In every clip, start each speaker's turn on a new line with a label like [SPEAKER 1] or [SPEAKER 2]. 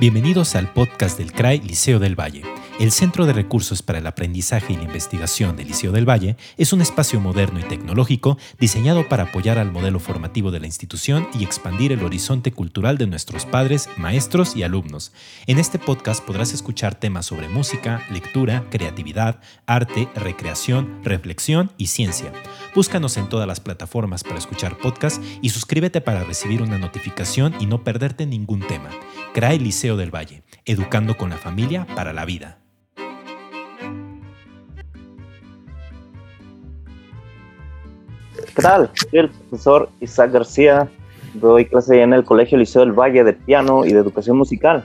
[SPEAKER 1] Bienvenidos al podcast del CRAI Liceo del Valle. El Centro de Recursos para el Aprendizaje y la Investigación del Liceo del Valle es un espacio moderno y tecnológico diseñado para apoyar al modelo formativo de la institución y expandir el horizonte cultural de nuestros padres, maestros y alumnos. En este podcast podrás escuchar temas sobre música, lectura, creatividad, arte, recreación, reflexión y ciencia. Búscanos en todas las plataformas para escuchar podcasts y suscríbete para recibir una notificación y no perderte ningún tema. CRAE Liceo del Valle, educando con la familia para la vida.
[SPEAKER 2] ¿Qué tal? Soy el profesor Isaac García. Doy clase en el Colegio Liceo del Valle de piano y de educación musical.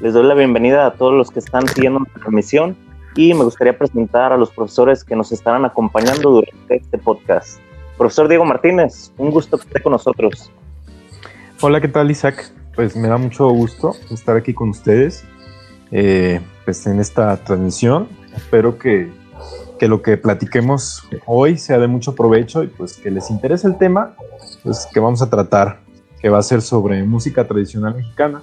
[SPEAKER 2] Les doy la bienvenida a todos los que están siguiendo nuestra transmisión y me gustaría presentar a los profesores que nos estarán acompañando durante este podcast. Profesor Diego Martínez, un gusto que esté con nosotros.
[SPEAKER 3] Hola, ¿qué tal Isaac? Pues me da mucho gusto estar aquí con ustedes eh, pues en esta transmisión. Espero que que lo que platiquemos hoy sea de mucho provecho y pues que les interese el tema, pues que vamos a tratar, que va a ser sobre música tradicional mexicana.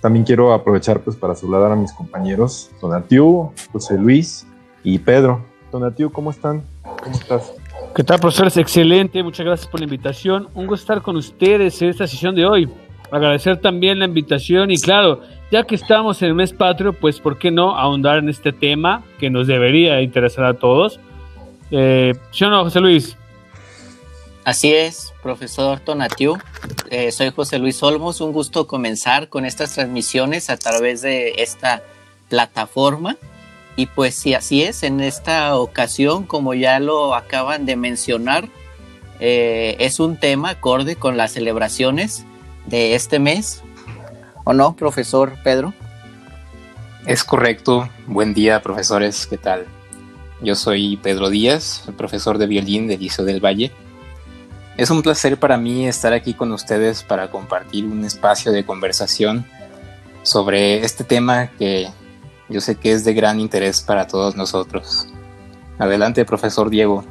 [SPEAKER 3] También quiero aprovechar pues para saludar a mis compañeros Donatiu, José Luis y Pedro. Donatiu, ¿cómo están? ¿Cómo estás?
[SPEAKER 4] ¿Qué tal, profesores? Excelente, muchas gracias por la invitación. Un gusto estar con ustedes en esta sesión de hoy. Agradecer también la invitación y claro, ya que estamos en el mes patrio, pues ¿por qué no ahondar en este tema que nos debería interesar a todos? Eh, ¿Sí o no, José Luis?
[SPEAKER 5] Así es, profesor Tonatiu. Eh, soy José Luis Olmos. Un gusto comenzar con estas transmisiones a través de esta plataforma. Y pues sí, así es, en esta ocasión, como ya lo acaban de mencionar, eh, es un tema acorde con las celebraciones de este mes, ¿O no, profesor Pedro?
[SPEAKER 6] Es correcto. Buen día, profesores. ¿Qué tal? Yo soy Pedro Díaz, profesor de violín del Liceo del Valle. Es un placer para mí estar aquí con ustedes para compartir un espacio de conversación sobre este tema que yo sé que es de gran interés para todos nosotros. Adelante, profesor Diego.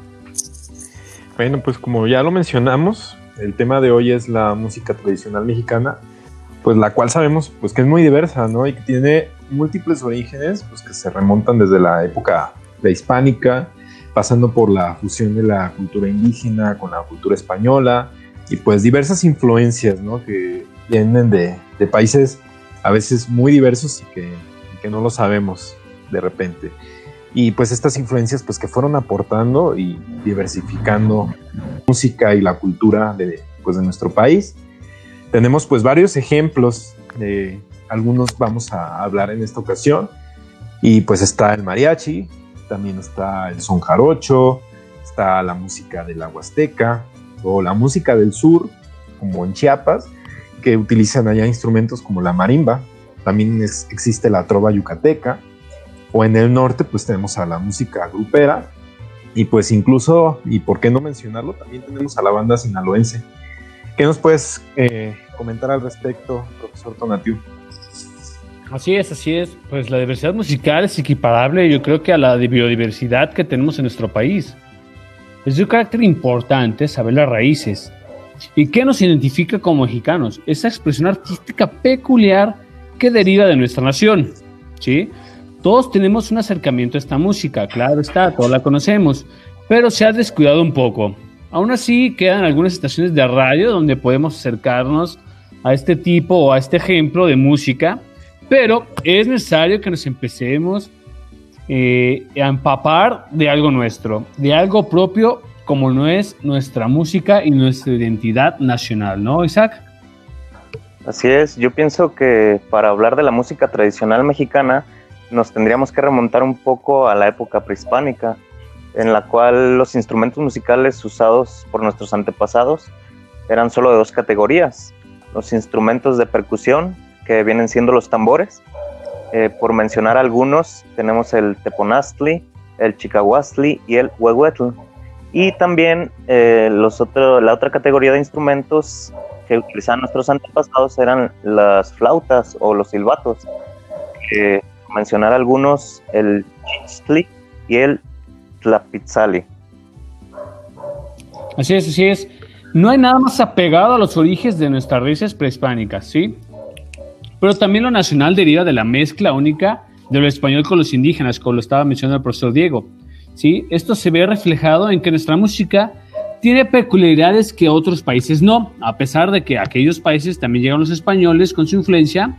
[SPEAKER 3] Bueno, pues como ya lo mencionamos, el tema de hoy es la música tradicional mexicana pues la cual sabemos pues que es muy diversa, ¿no? Y que tiene múltiples orígenes, pues que se remontan desde la época prehispánica, pasando por la fusión de la cultura indígena con la cultura española y pues diversas influencias, ¿no? Que vienen de, países a veces muy diversos y que, que, no lo sabemos de repente. Y pues estas influencias pues que fueron aportando y diversificando música y la cultura de, pues, de nuestro país tenemos pues varios ejemplos, de algunos vamos a hablar en esta ocasión, y pues está el mariachi, también está el son jarocho, está la música de la Huasteca, o la música del sur, como en Chiapas, que utilizan allá instrumentos como la marimba, también existe la trova yucateca, o en el norte pues tenemos a la música grupera, y pues incluso, y por qué no mencionarlo, también tenemos a la banda sinaloense, ¿Qué nos puedes eh, comentar al respecto, profesor Tonatiu?
[SPEAKER 4] Así es, así es. Pues la diversidad musical es equiparable, yo creo que a la biodiversidad que tenemos en nuestro país. Es de un carácter importante saber las raíces. ¿Y qué nos identifica como mexicanos? Esa expresión artística peculiar que deriva de nuestra nación. ¿sí? Todos tenemos un acercamiento a esta música, claro está, todos la conocemos, pero se ha descuidado un poco. Aún así, quedan algunas estaciones de radio donde podemos acercarnos a este tipo o a este ejemplo de música, pero es necesario que nos empecemos eh, a empapar de algo nuestro, de algo propio como no es nuestra música y nuestra identidad nacional, ¿no, Isaac?
[SPEAKER 2] Así es, yo pienso que para hablar de la música tradicional mexicana nos tendríamos que remontar un poco a la época prehispánica, en la cual los instrumentos musicales usados por nuestros antepasados eran solo de dos categorías. Los instrumentos de percusión, que vienen siendo los tambores. Eh, por mencionar algunos, tenemos el teponastli, el chicahuastli y el huehuetl. Y también eh, los otro, la otra categoría de instrumentos que utilizaban nuestros antepasados eran las flautas o los silbatos. Eh, mencionar algunos, el chichli y el la Pizzali.
[SPEAKER 4] Así es, así es. No hay nada más apegado a los orígenes de nuestras raíces prehispánicas, ¿sí? pero también lo nacional deriva de la mezcla única de lo español con los indígenas, como lo estaba mencionando el profesor Diego. ¿sí? Esto se ve reflejado en que nuestra música tiene peculiaridades que otros países no, a pesar de que aquellos países también llegan los españoles con su influencia,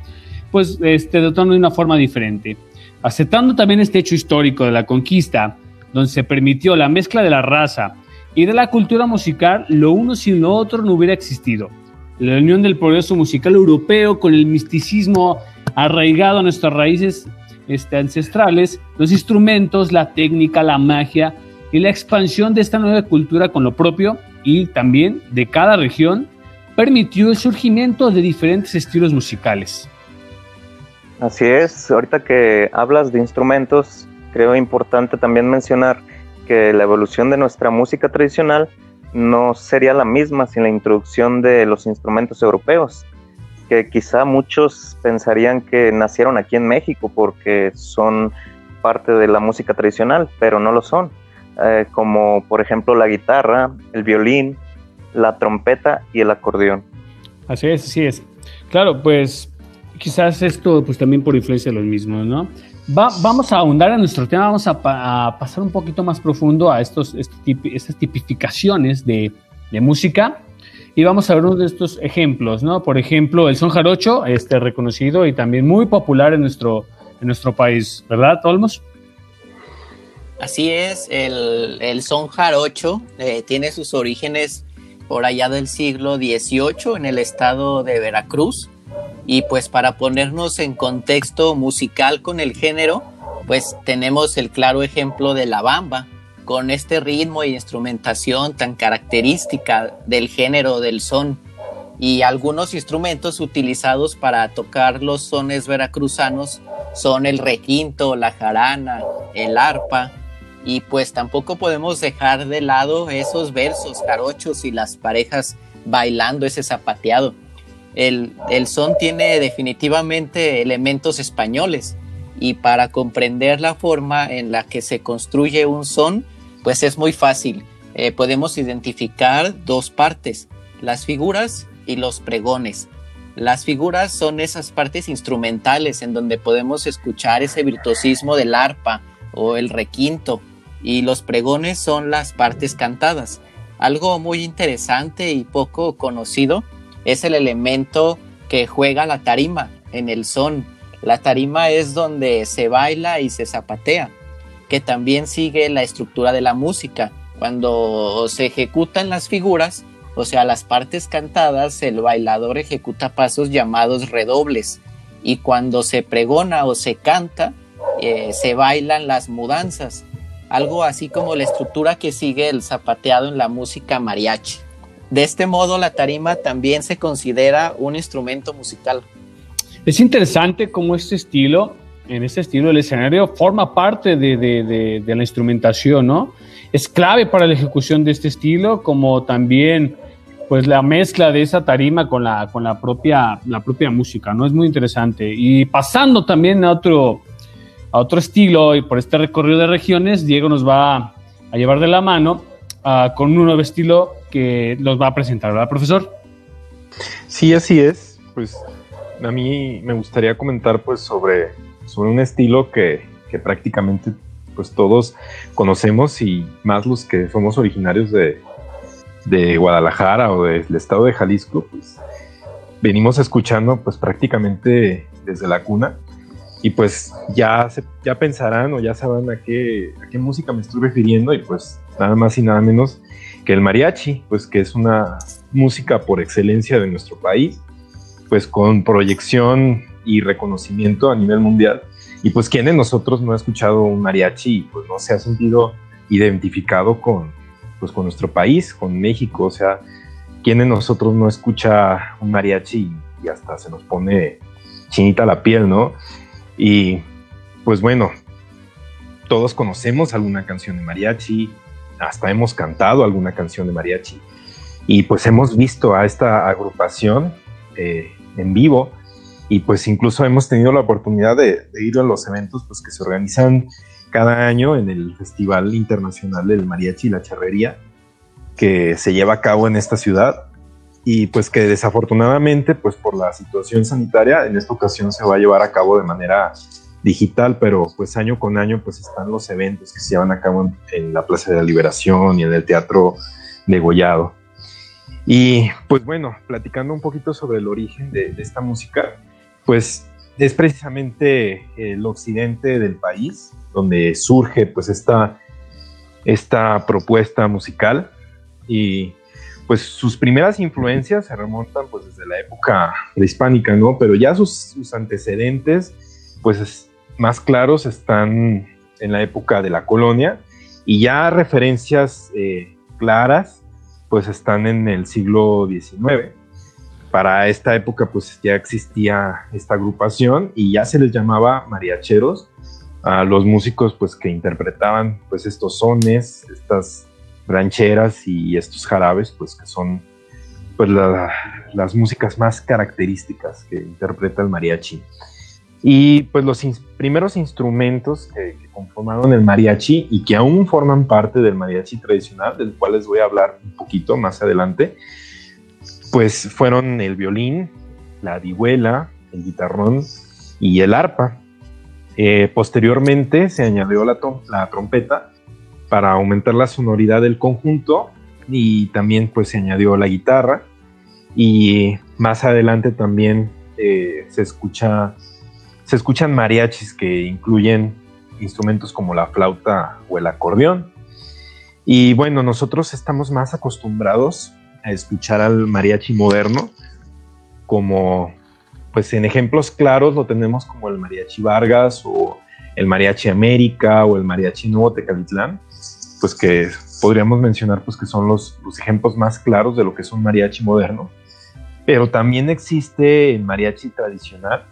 [SPEAKER 4] pues este, de una forma diferente. Aceptando también este hecho histórico de la conquista, donde se permitió la mezcla de la raza y de la cultura musical, lo uno sin lo otro no hubiera existido. La unión del progreso musical europeo con el misticismo arraigado a nuestras raíces este, ancestrales, los instrumentos, la técnica, la magia y la expansión de esta nueva cultura con lo propio y también de cada región permitió el surgimiento de diferentes estilos musicales.
[SPEAKER 2] Así es, ahorita que hablas de instrumentos, creo importante también mencionar que la evolución de nuestra música tradicional no sería la misma sin la introducción de los instrumentos europeos, que quizá muchos pensarían que nacieron aquí en México porque son parte de la música tradicional, pero no lo son, eh, como por ejemplo la guitarra, el violín, la trompeta y el acordeón.
[SPEAKER 4] Así es, así es. Claro, pues quizás esto pues también por influencia de los mismos, ¿no? Vamos a ahondar en nuestro tema, vamos a, pasar un poquito más profundo a estos, este estas tipificaciones de, música y vamos a ver uno de estos ejemplos, ¿no? Por ejemplo, el son jarocho, este reconocido y también muy popular en nuestro, en nuestro país, ¿verdad, Olmos?
[SPEAKER 5] Así es, el, son jarocho eh, tiene sus orígenes por allá del siglo XVIII en el estado de Veracruz y pues para ponernos en contexto musical con el género, pues tenemos el claro ejemplo de la bamba, con este ritmo e instrumentación tan característica del género del son. Y algunos instrumentos utilizados para tocar los sones veracruzanos son el requinto, la jarana, el arpa. Y pues tampoco podemos dejar de lado esos versos jarochos y las parejas bailando ese zapateado el, son tiene definitivamente elementos españoles y para comprender la forma en la que se construye un son, pues es muy fácil. Eh, podemos identificar dos partes, las figuras y los pregones. Las figuras son esas partes instrumentales en donde podemos escuchar ese virtuosismo del arpa o el requinto y los pregones son las partes cantadas. Algo muy interesante y poco conocido es el elemento que juega la tarima en el son. La tarima es donde se baila y se zapatea, que también sigue la estructura de la música. Cuando se ejecutan las figuras, o sea, las partes cantadas, el bailador ejecuta pasos llamados redobles. Y cuando se pregona o se canta, eh, se bailan las mudanzas. Algo así como la estructura que sigue el zapateado en la música mariachi. De este modo, la tarima también se considera un instrumento musical.
[SPEAKER 4] Es interesante cómo este estilo, en este estilo, el escenario forma parte de, la instrumentación, ¿no? Es clave para la ejecución de este estilo, como también pues la mezcla de esa tarima con la, con la, propia, la propia música, ¿no? Es muy interesante. Y pasando también a otro, a otro estilo, y por este recorrido de regiones, Diego nos va a llevar de la mano ah, con un nuevo estilo que los va a presentar, ¿verdad, profesor?
[SPEAKER 3] Sí, así es. Pues a mí me gustaría comentar pues sobre, sobre un estilo que, prácticamente pues todos conocemos y más los que somos originarios de, Guadalajara o del estado de Jalisco, pues venimos escuchando pues prácticamente desde la cuna y pues ya, ya pensarán o ya sabrán a qué, a qué música me estoy refiriendo y pues nada más y nada menos que el mariachi, pues que es una música por excelencia de nuestro país, pues con proyección y reconocimiento a nivel mundial. Y pues quién de nosotros no ha escuchado un mariachi y pues no se ha sentido identificado con, pues, con nuestro país, con México, o sea, quién de nosotros no escucha un mariachi y hasta se nos pone chinita la piel, ¿no? Y pues bueno, todos conocemos alguna canción de mariachi, hasta hemos cantado alguna canción de mariachi. Y pues hemos visto a esta agrupación eh, en vivo. Y pues incluso hemos tenido la oportunidad de, ir a los eventos pues que se organizan cada año en el Festival Internacional del Mariachi y la Charrería que se lleva a cabo en esta ciudad. Y pues que desafortunadamente, pues por la situación sanitaria, en esta ocasión se va a llevar a cabo de manera digital, pero pues año con año pues están los eventos que se llevan a cabo en, la Plaza de la Liberación y en el Teatro de Gollado. Y pues bueno, platicando un poquito sobre el origen de, esta música, pues es precisamente el occidente del país donde surge pues esta, esta propuesta musical y pues sus primeras influencias se remontan pues desde la época prehispánica, ¿no? Pero ya sus, sus antecedentes pues más claros están en la época de la colonia y ya referencias eh, claras pues están en el siglo XIX. Para esta época pues ya existía esta agrupación y ya se les llamaba mariacheros a los músicos pues que interpretaban pues estos sones, estas rancheras y estos jarabes, pues que son pues las músicas más características que interpreta el mariachi. Y pues los primeros instrumentos que, conformaron el mariachi y que aún forman parte del mariachi tradicional, del cual les voy a hablar un poquito más adelante, pues fueron el violín, la vihuela, el guitarrón y el arpa. Eh, posteriormente se añadió la, la trompeta para aumentar la sonoridad del conjunto y también pues se añadió la guitarra y más adelante también eh, se escucha se escuchan mariachis que incluyen instrumentos como la flauta o el acordeón. Y bueno nosotros estamos más acostumbrados a escuchar al mariachi moderno como pues en ejemplos claros lo tenemos como el mariachi Vargas o el mariachi América o el mariachi Nuevo Tecalitlán pues que podríamos mencionar pues que son los, los ejemplos más claros de lo que es un mariachi moderno, pero también existe el mariachi tradicional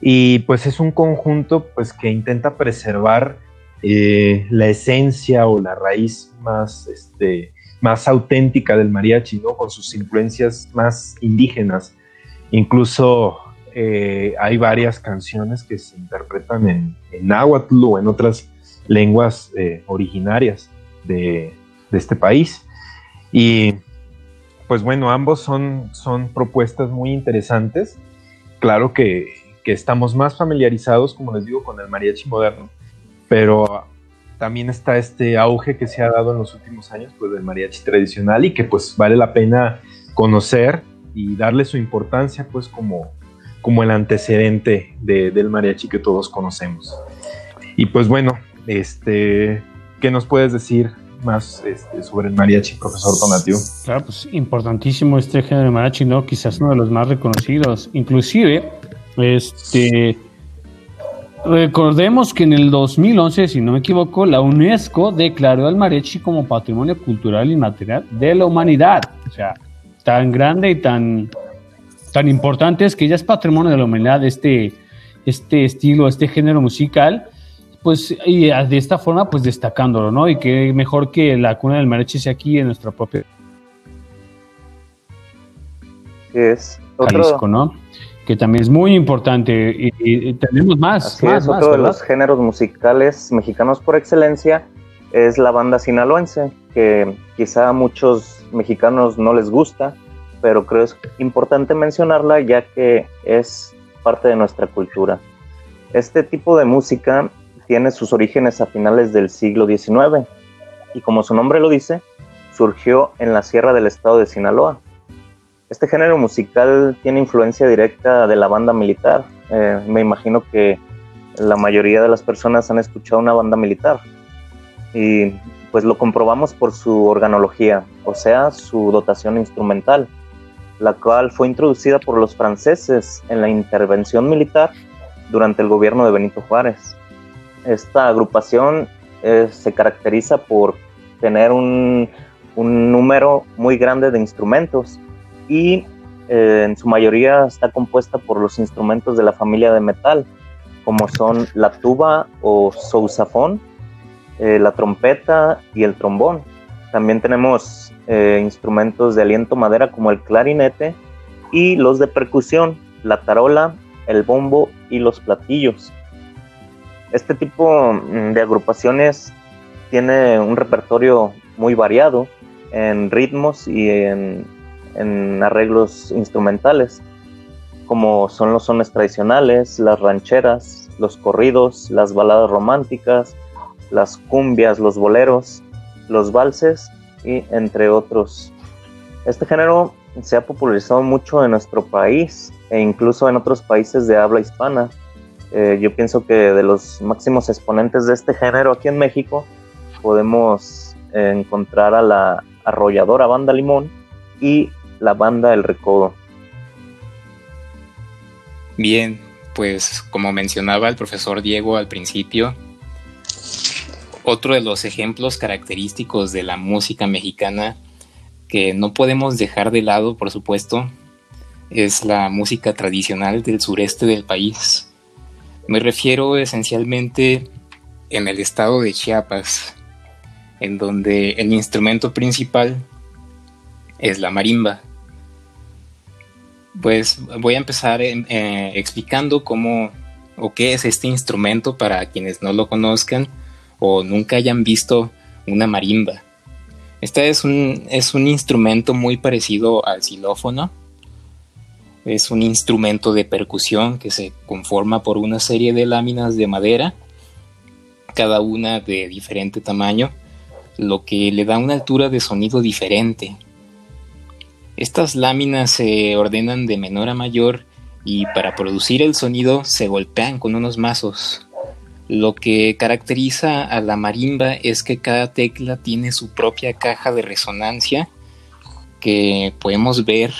[SPEAKER 3] y pues es un conjunto pues que intenta preservar eh, la esencia o la raíz más, este, más auténtica del mariachi, ¿no? Con sus influencias más indígenas. Incluso eh, hay varias canciones que se interpretan en, en náhuatl o en otras lenguas eh, originarias de, este país. Y pues bueno, ambos son, son propuestas muy interesantes. Claro que, estamos más familiarizados, como les digo, con el mariachi moderno, pero también está este auge que se ha dado en los últimos años pues, del mariachi tradicional y que pues vale la pena conocer y darle su importancia pues como, como el antecedente del mariachi que todos conocemos. Y pues bueno, este, ¿Qué nos puedes decir más este, sobre el mariachi, profesor Donatio?
[SPEAKER 4] Claro, pues importantísimo este género de mariachi, ¿no? Quizás uno de los más reconocidos. Inclusive, este... Recordemos que en el 2011, si no me equivoco, la UNESCO declaró al mariachi como patrimonio cultural inmaterial de la humanidad. O sea, tan grande y tan, tan importante es que ya es patrimonio de la humanidad este, este estilo, este género musical pues y de esta forma pues destacándolo, ¿no? Y que mejor que la cuna del mariachi sea aquí en nuestra propia
[SPEAKER 2] es
[SPEAKER 4] Jalisco, ¿no? Que también es muy importante y, tenemos más.
[SPEAKER 2] Así es, otro de los géneros musicales mexicanos por excelencia es la banda sinaloense, que quizá a muchos mexicanos no les gusta, pero creo es importante mencionarla ya que es parte de nuestra cultura. Este tipo de música tiene sus orígenes a finales del siglo XIX y como su nombre lo dice, surgió en la sierra del estado de Sinaloa. Este género musical tiene influencia directa de la banda militar. Eh, me imagino que la mayoría de las personas han escuchado una banda militar y pues lo comprobamos por su organología, o sea, su dotación instrumental, la cual fue introducida por los franceses en la intervención militar durante el gobierno de Benito Juárez esta agrupación eh, se caracteriza por tener un, número muy grande de instrumentos y eh, en su mayoría está compuesta por los instrumentos de la familia de metal, como son la tuba o sousafón, eh, la trompeta y el trombón. También tenemos instrumentos de aliento madera como el clarinete y los de percusión, la tarola, el bombo y los platillos. Este tipo mm, de agrupaciones tiene un repertorio muy variado en ritmos y en, en arreglos instrumentales, como son los sones tradicionales, las rancheras, los corridos, las baladas románticas, las cumbias, los boleros, los valses y entre otros. Este género se ha popularizado mucho en nuestro país e incluso en otros países de habla hispana. Eh, yo pienso que de los máximos exponentes de este género aquí en México podemos encontrar a la arrolladora Banda Limón y la banda El Recodo.
[SPEAKER 6] Bien, pues como mencionaba el profesor Diego al principio, otro de los ejemplos característicos de la música mexicana que no podemos dejar de lado, por supuesto, es la música tradicional del sureste del país. Me refiero esencialmente en el estado de Chiapas, en donde el instrumento principal es la marimba. Pues voy a empezar eh, explicando cómo o qué es este instrumento para quienes no lo conozcan o nunca hayan visto una marimba. Este es un, es un instrumento muy parecido al xilófono. Es un instrumento de percusión que se conforma por una serie de láminas de madera, cada una de diferente tamaño, lo que le da una altura de sonido diferente. Estas láminas se ordenan de menor a mayor y para producir el sonido se golpean con unos mazos. Lo que caracteriza a la marimba es que cada tecla tiene su propia caja de resonancia que podemos ver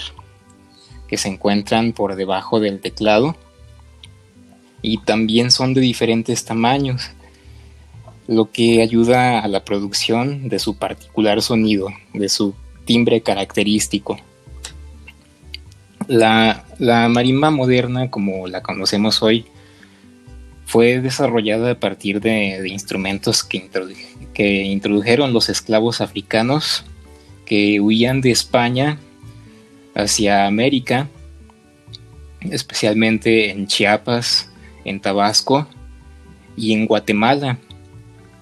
[SPEAKER 6] que se encuentran por debajo del teclado y también son de diferentes tamaños, lo que ayuda a la producción de su particular sonido, de su timbre característico. La, marimba moderna, como la conocemos hoy, fue desarrollada a partir de, instrumentos que, introdujeron los esclavos africanos que huían de España hacia América, especialmente en Chiapas, en Tabasco y en Guatemala.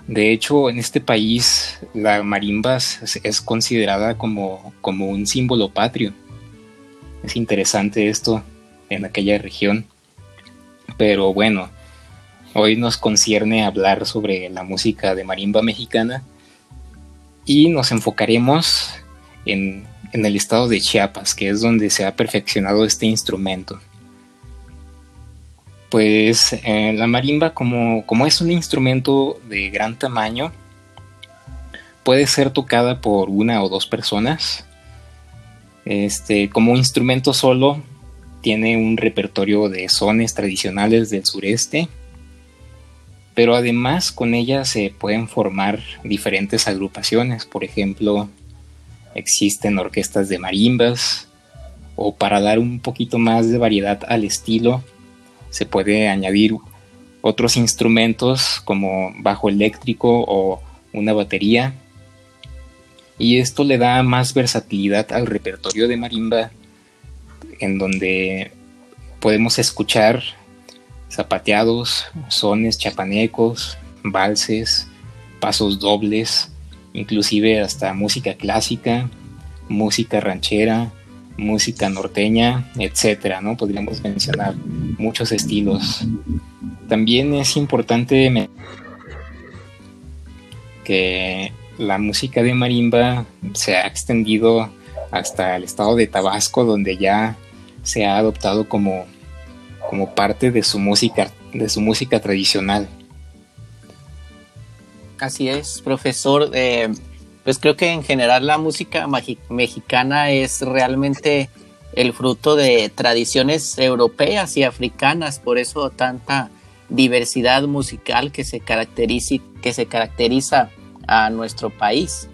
[SPEAKER 6] De hecho, en este país la marimba es considerada como un símbolo patrio. Es interesante esto en aquella región. Pero bueno, Hoy nos concierne hablar sobre la música de marimba mexicana y nos enfocaremos en, el estado de Chiapas, que es donde se ha perfeccionado este instrumento. Pues eh, la marimba, como, como es un instrumento de gran tamaño, puede ser tocada por una o dos personas. Este, como instrumento solo, tiene un repertorio de sones tradicionales del sureste pero además con ella se pueden formar diferentes agrupaciones, por ejemplo, existen orquestas de marimbas, o para dar un poquito más de variedad al estilo, se puede añadir otros instrumentos como bajo eléctrico o una batería. Y esto le da más versatilidad al repertorio de marimba, en donde podemos escuchar zapateados, sones chapanecos, valses, pasos dobles, inclusive hasta música clásica, música ranchera, música norteña, etcétera, ¿no? Podríamos mencionar muchos estilos. También es importante que la música de marimba se ha extendido hasta el estado de Tabasco, donde ya se ha adoptado como como parte de su música, de su música tradicional.
[SPEAKER 5] Así es, profesor. Eh, pues creo que en general la música mexicana es realmente el fruto de tradiciones europeas y africanas, por eso tanta diversidad musical que se caracteriza, que se caracteriza a nuestro país.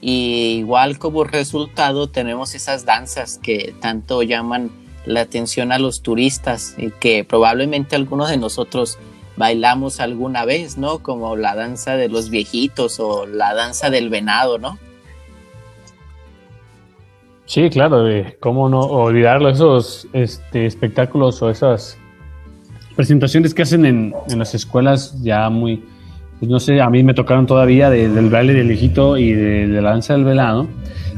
[SPEAKER 5] Y igual como resultado tenemos esas danzas que tanto llaman la atención a los turistas y que probablemente algunos de nosotros bailamos alguna vez, ¿no? Como la danza de los viejitos o la danza del venado, ¿no?
[SPEAKER 4] Sí, claro, cómo no olvidarlo, esos este, espectáculos o esas presentaciones que hacen en, las escuelas ya muy pues no sé, a mí me tocaron todavía del baile del hijito y de, la danza del velado.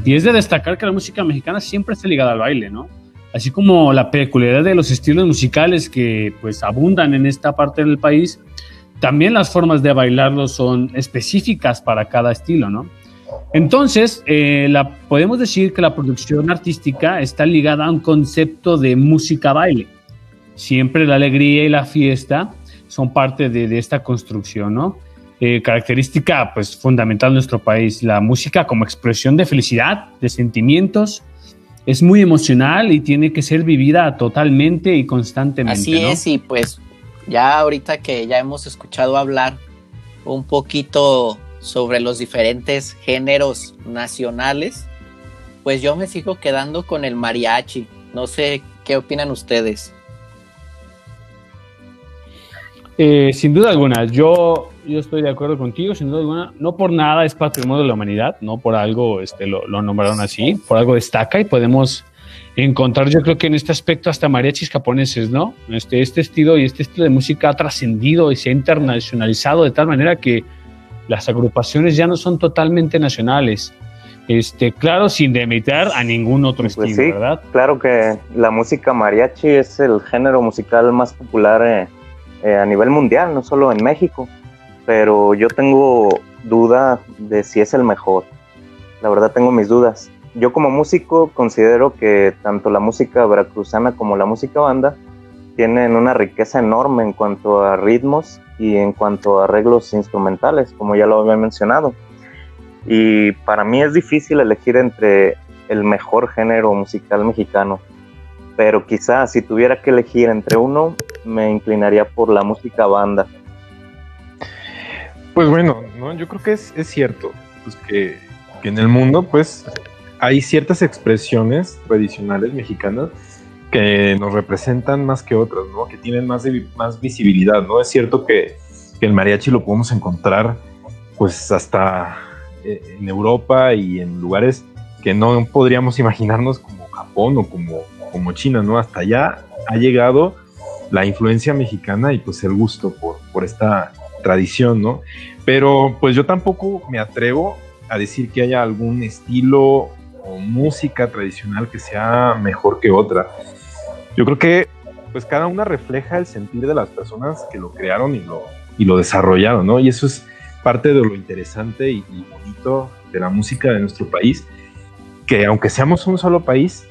[SPEAKER 4] Y es de destacar que la música mexicana siempre está ligada al baile, ¿no? Así como la peculiaridad de los estilos musicales que pues abundan en esta parte del país, también las formas de bailarlo son específicas para cada estilo, ¿no? Entonces, eh, la, podemos decir que la producción artística está ligada a un concepto de música-baile. Siempre la alegría y la fiesta son parte de, esta construcción, ¿no? Eh, característica pues fundamental de nuestro país, la música como expresión de felicidad, de sentimientos, es muy emocional y tiene que ser vivida totalmente y constantemente.
[SPEAKER 5] Así es, y pues ya ahorita que ya hemos escuchado hablar un poquito sobre los diferentes géneros nacionales, pues yo me sigo quedando con el mariachi. No sé qué opinan ustedes.
[SPEAKER 4] Eh, sin duda alguna, yo, yo estoy de acuerdo contigo, sin duda alguna. No por nada es patrimonio de la humanidad, no por algo este, lo, lo nombraron así, por algo destaca y podemos encontrar, yo creo que en este aspecto hasta mariachis japoneses, ¿no? Este, este estilo y este estilo de música ha trascendido y se ha internacionalizado de tal manera que las agrupaciones ya no son totalmente nacionales. Este, claro, sin demeritar a ningún otro pues estilo, sí, ¿verdad?
[SPEAKER 2] Claro que la música mariachi es el género musical más popular eh, eh, a nivel mundial, no solo en México, pero yo tengo duda de si es el mejor. La verdad tengo mis dudas. Yo como músico considero que tanto la música veracruzana como la música banda tienen una riqueza enorme en cuanto a ritmos y en cuanto a arreglos instrumentales, como ya lo había mencionado. Y para mí es difícil elegir entre el mejor género musical mexicano, pero quizás si tuviera que elegir entre uno, me inclinaría por la música banda.
[SPEAKER 3] Pues bueno, ¿no? yo creo que es, es cierto pues que, que en el mundo pues hay ciertas expresiones tradicionales mexicanas que nos representan más que otras, ¿no? Que tienen más, más visibilidad, ¿no? Es cierto que, el mariachi lo podemos encontrar pues hasta eh, en Europa y en lugares que no podríamos imaginarnos como Japón o como, como China, ¿no? Hasta allá ha llegado la influencia mexicana y pues el gusto por, por esta tradición, ¿no? Pero pues yo tampoco me atrevo a decir que haya algún estilo o música tradicional que sea mejor que otra. Yo creo que pues cada una refleja el sentir de las personas que lo crearon y lo, y lo desarrollaron, ¿no? Y eso es parte de lo interesante y, bonito de la música de nuestro país, que aunque seamos un solo país,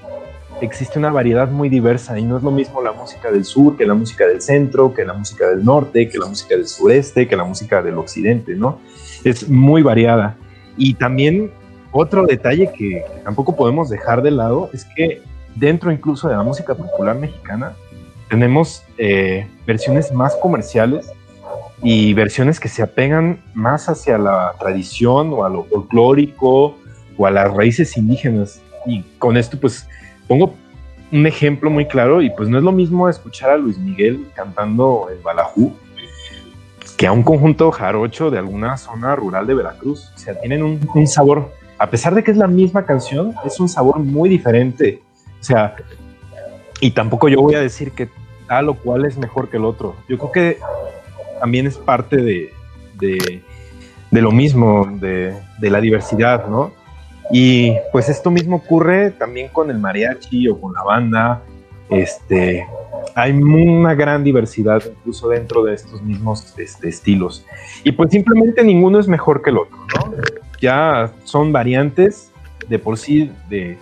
[SPEAKER 3] existe una variedad muy diversa y no es lo mismo la música del sur que la música del centro, que la música del norte, que la música del sureste, que la música del occidente, ¿no? Es muy variada. Y también otro detalle que, que tampoco podemos dejar de lado es que dentro incluso de la música popular mexicana, tenemos eh, versiones más comerciales y versiones que se apegan más hacia la tradición o a lo folclórico o a las raíces indígenas. Y con esto pues pongo un ejemplo muy claro y pues no es lo mismo escuchar a Luis Miguel cantando el balajú que a un conjunto jarocho de alguna zona rural de Veracruz. O sea, tienen un, sabor, a pesar de que es la misma canción, es un sabor muy diferente o sea, y tampoco yo voy a decir que tal o cual es mejor que el otro. Yo creo que también es parte de, de, lo mismo, de, la diversidad, ¿no? Y pues esto mismo ocurre también con el mariachi o con la banda. Este, hay una gran diversidad incluso dentro de estos mismos este, estilos. Y pues simplemente ninguno es mejor que el otro, ¿no? Ya son variantes de por sí de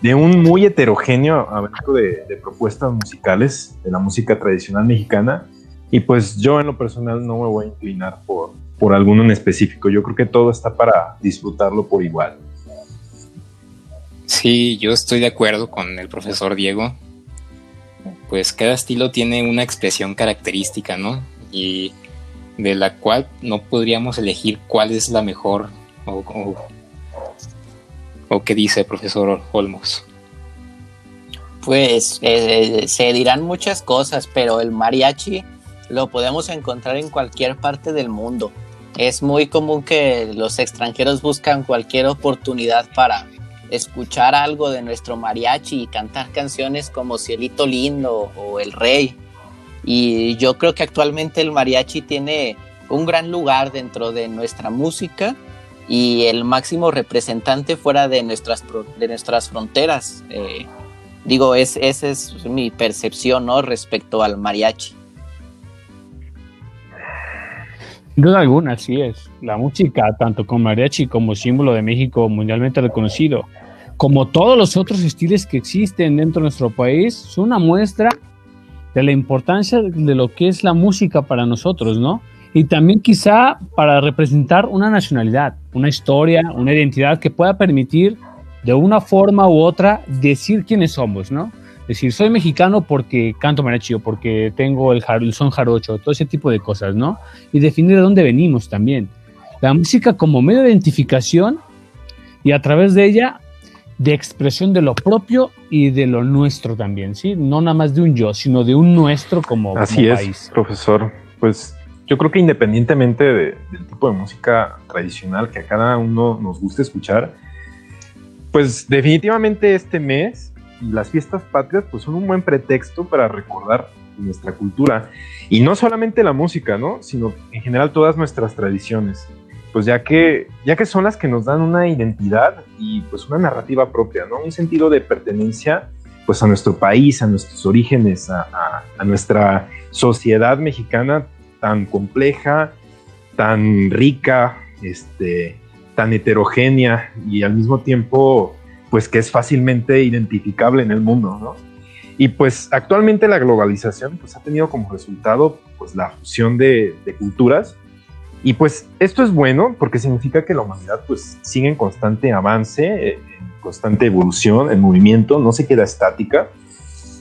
[SPEAKER 3] de un muy heterogéneo abanico de, propuestas musicales de la música tradicional mexicana. Y pues yo en lo personal no me voy a inclinar por, por alguno en específico. Yo creo que todo está para disfrutarlo por igual.
[SPEAKER 6] Sí, yo estoy de acuerdo con el profesor Diego. Pues cada estilo tiene una expresión característica, ¿no? Y de la cual no podríamos elegir cuál es la mejor o, o ¿O qué dice el profesor Olmos?
[SPEAKER 5] Pues eh, se dirán muchas cosas, pero el mariachi lo podemos encontrar en cualquier parte del mundo. Es muy común que los extranjeros buscan cualquier oportunidad para escuchar algo de nuestro mariachi y cantar canciones como Cielito Lindo o El Rey. Y yo creo que actualmente el mariachi tiene un gran lugar dentro de nuestra música y el máximo representante fuera de nuestras, de nuestras fronteras. Eh, digo, es, esa es mi percepción ¿no? respecto al mariachi.
[SPEAKER 4] Sin duda alguna, así es. La música, tanto con mariachi como símbolo de México mundialmente reconocido, como todos los otros estilos que existen dentro de nuestro país, son una muestra de la importancia de lo que es la música para nosotros, ¿no? Y también quizá para representar una nacionalidad, una historia, una identidad que pueda permitir de una forma u otra decir quiénes somos, ¿no? Decir, soy mexicano porque canto mariachi o porque tengo el, el son jarocho, todo ese tipo de cosas, ¿no? Y definir de dónde venimos también. La música como medio de identificación y a través de ella de expresión de lo propio y de lo nuestro también, ¿sí? No nada más de un yo, sino de un nuestro como,
[SPEAKER 3] Así es, profesor. Pues yo creo que independientemente del tipo de música tradicional que a cada uno nos guste escuchar, pues definitivamente este mes las fiestas patrias pues son un buen pretexto para recordar nuestra cultura y no solamente la música, ¿no? Sino en general todas nuestras tradiciones pues ya que, ya que son las que nos dan una identidad y pues una narrativa propia, ¿no? Un sentido de pertenencia pues a nuestro país, a nuestros orígenes, a, nuestra sociedad mexicana tan compleja, tan rica, este, tan heterogénea y al mismo tiempo pues que es fácilmente identificable en el mundo. Y pues actualmente la globalización pues ha tenido como resultado pues la fusión de culturas y pues esto es bueno porque significa que la humanidad pues sigue en constante avance, eh, en constante evolución, en movimiento, no se queda estática.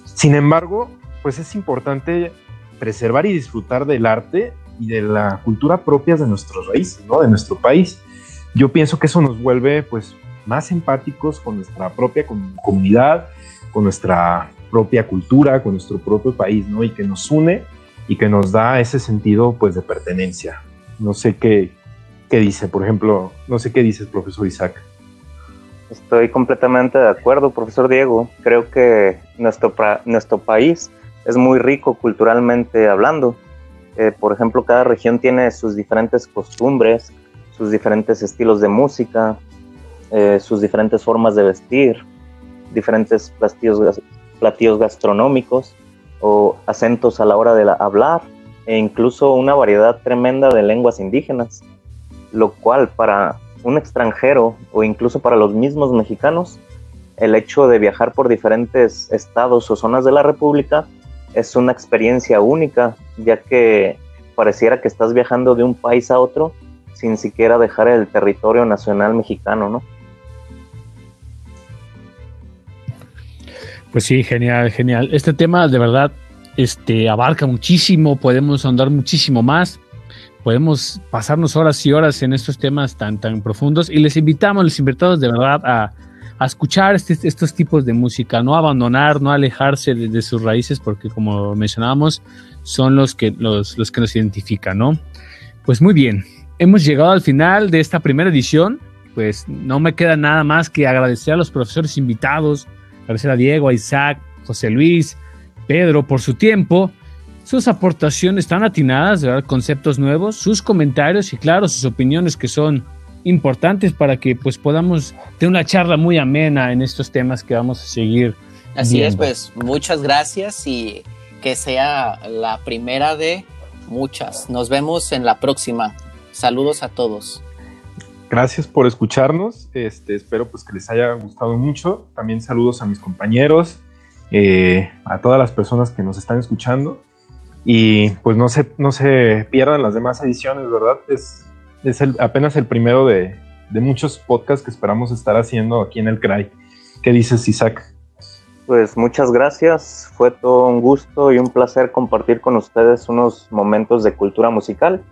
[SPEAKER 3] Sin embargo, pues es importante preservar y disfrutar del arte y de la cultura propias de nuestros raíces, ¿no? De nuestro país. Yo pienso que eso nos vuelve pues más empáticos con nuestra propia comunidad, con nuestra propia cultura, con nuestro propio país, ¿no? Y que nos une y que nos da ese sentido pues de pertenencia. No sé qué, qué dice, por ejemplo, no sé qué dices, profesor Isaac.
[SPEAKER 2] Estoy completamente de acuerdo, profesor Diego. Creo que nuestro, nuestro país es muy rico culturalmente hablando. Eh, por ejemplo, cada región tiene sus diferentes costumbres, sus diferentes estilos de música, eh, sus diferentes formas de vestir, diferentes platillos, platillos gastronómicos o acentos a la hora de hablar e incluso una variedad tremenda de lenguas indígenas, lo cual para un extranjero o incluso para los mismos mexicanos, el hecho de viajar por diferentes estados o zonas de la República es una experiencia única, ya que pareciera que estás viajando de un país a otro sin siquiera dejar el territorio nacional mexicano, ¿no?
[SPEAKER 4] Pues sí, genial, genial. Este tema de verdad este, abarca muchísimo, podemos andar muchísimo más, podemos pasarnos horas y horas en estos temas tan, tan profundos y les invitamos, les invitamos de verdad a, escuchar este, estos tipos de música, no abandonar, no alejarse de, sus raíces, porque como mencionábamos, son los que, los, los que nos identifican, ¿no? Pues muy bien, hemos llegado al final de esta primera edición, pues no me queda nada más que agradecer a los profesores invitados, agradecer a Diego, a Isaac, José Luis, Pedro por su tiempo, sus aportaciones tan atinadas, conceptos nuevos, sus comentarios y claro, sus opiniones que son importantes para que pues podamos tener una charla muy amena en estos temas que vamos a seguir.
[SPEAKER 5] Así es, pues muchas gracias y que sea la primera de muchas. Nos vemos en la próxima. Saludos a todos.
[SPEAKER 3] Gracias por escucharnos. Este, espero pues que les haya gustado mucho. También saludos a mis compañeros, eh, a todas las personas que nos están escuchando. Y pues no se, no se pierdan las demás ediciones, ¿verdad? Es, es apenas el primero de, de, muchos podcasts que esperamos estar haciendo aquí en el CRAI. ¿Qué dices, Isaac?
[SPEAKER 2] Pues muchas gracias. Fue todo un gusto y un placer compartir con ustedes unos momentos de cultura musical.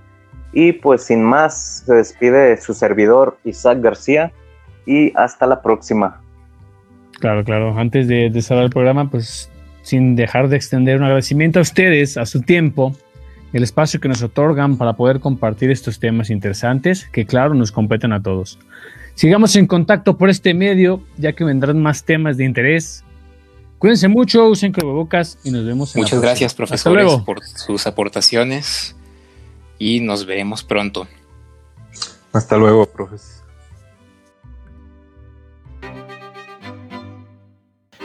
[SPEAKER 2] Y pues sin más, se despide su servidor Isaac García y hasta la próxima.
[SPEAKER 4] Claro, claro. Antes de, cerrar el programa, pues sin dejar de extender un agradecimiento a ustedes, a su tiempo, el espacio que nos otorgan para poder compartir estos temas interesantes que, claro, nos competen a todos. Sigamos en contacto por este medio, ya que vendrán más temas de interés. Cuídense mucho, usen cubrebocas y nos vemos
[SPEAKER 6] en Muchas gracias, profesores, por sus aportaciones. y nos veremos pronto.
[SPEAKER 3] Hasta luego, profes.